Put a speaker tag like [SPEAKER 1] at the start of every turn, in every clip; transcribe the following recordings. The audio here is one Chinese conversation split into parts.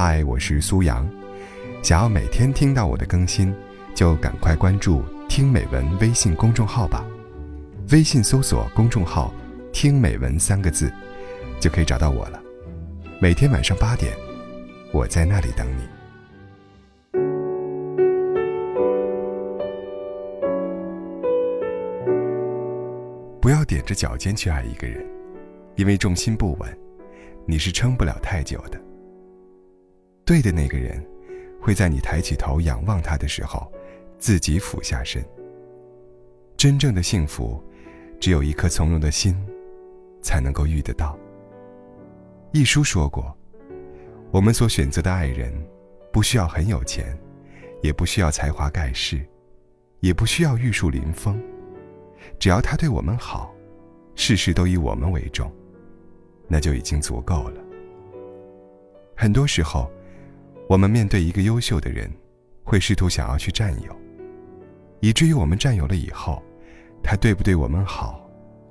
[SPEAKER 1] 嗨，我是苏阳。想要每天听到我的更新，就赶快关注“听美文”微信公众号吧。微信搜索公众号“听美文”三个字，就可以找到我了。每天晚上八点，我在那里等你。不要踮着脚尖去爱一个人，因为重心不稳，你是撑不了太久的。对的那个人，会在你抬起头仰望他的时候，自己俯下身。真正的幸福，只有一颗从容的心，才能够遇得到。一书说过，我们所选择的爱人，不需要很有钱，也不需要才华盖世，也不需要玉树临风。只要他对我们好，事事都以我们为重，那就已经足够了。很多时候，我们面对一个优秀的人，会试图想要去占有，以至于我们占有了以后，他对不对我们好，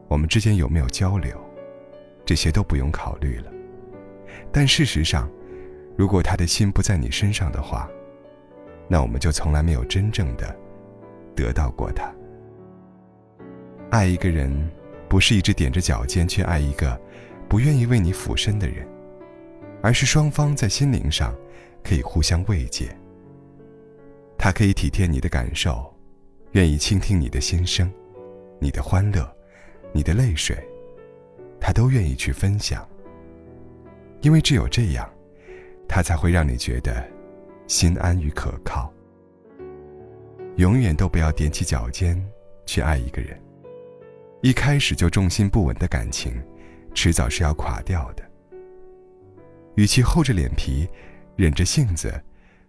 [SPEAKER 1] 我们之间有没有交流，这些都不用考虑了。但事实上，如果他的心不在你身上的话，那我们就从来没有真正的得到过他。爱一个人，不是一直踮着脚尖去爱一个不愿意为你俯身的人，而是双方在心灵上可以互相慰藉。他可以体贴你的感受，愿意倾听你的心声，你的欢乐，你的泪水，他都愿意去分享。因为只有这样，他才会让你觉得心安与可靠。永远都不要踮起脚尖去爱一个人。一开始就重心不稳的感情，迟早是要垮掉的。与其厚着脸皮，忍着性子，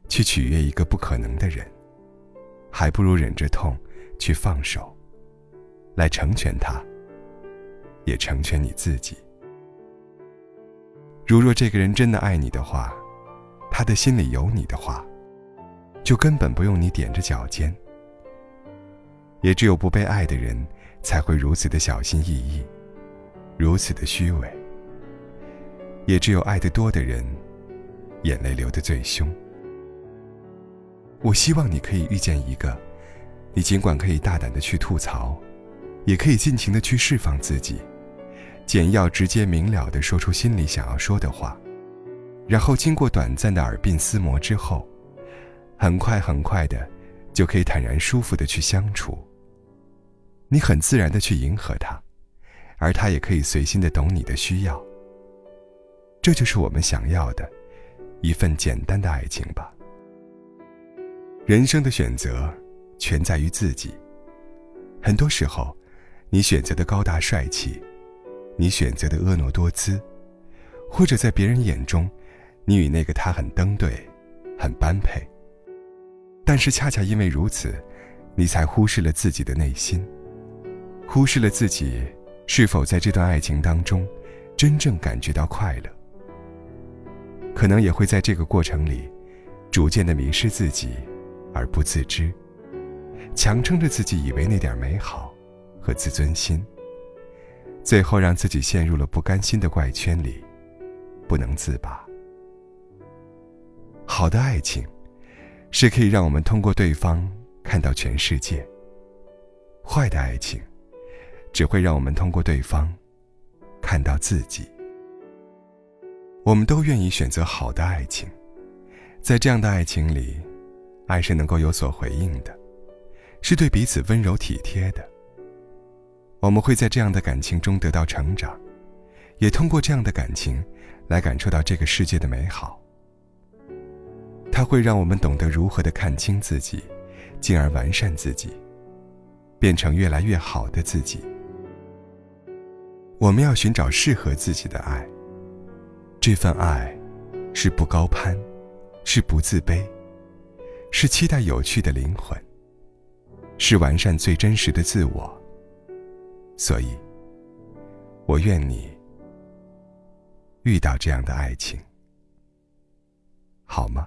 [SPEAKER 1] 去取悦一个不可能的人，还不如忍着痛，去放手，来成全他，也成全你自己。如若这个人真的爱你的话，他的心里有你的话，就根本不用你踮着脚尖。也只有不被爱的人。才会如此的小心翼翼，如此的虚伪。也只有爱得多的人，眼泪流得最凶。我希望你可以遇见一个，你尽管可以大胆的去吐槽，也可以尽情的去释放自己，简要直接明了的说出心里想要说的话，然后经过短暂的耳鬓厮磨之后，很快很快的，就可以坦然舒服的去相处。你很自然的去迎合他，而他也可以随心的懂你的需要。这就是我们想要的，一份简单的爱情吧。人生的选择，全在于自己。很多时候，你选择的高大帅气，你选择的婀娜多姿，或者在别人眼中，你与那个他很登对，很般配。但是恰恰因为如此，你才忽视了自己的内心。忽视了自己是否在这段爱情当中真正感觉到快乐，可能也会在这个过程里逐渐的迷失自己而不自知，强撑着自己以为那点美好和自尊心，最后让自己陷入了不甘心的怪圈里，不能自拔。好的爱情是可以让我们通过对方看到全世界，坏的爱情。只会让我们通过对方，看到自己。我们都愿意选择好的爱情，在这样的爱情里，爱是能够有所回应的，是对彼此温柔体贴的。我们会在这样的感情中得到成长，也通过这样的感情，来感受到这个世界的美好。它会让我们懂得如何的看清自己，进而完善自己，变成越来越好的自己。我们要寻找适合自己的爱。这份爱，是不高攀，是不自卑，是期待有趣的灵魂，是完善最真实的自我。所以，我愿你遇到这样的爱情，好吗？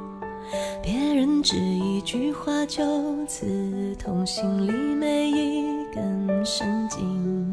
[SPEAKER 2] 别人只一句话就刺痛心里每一根神经。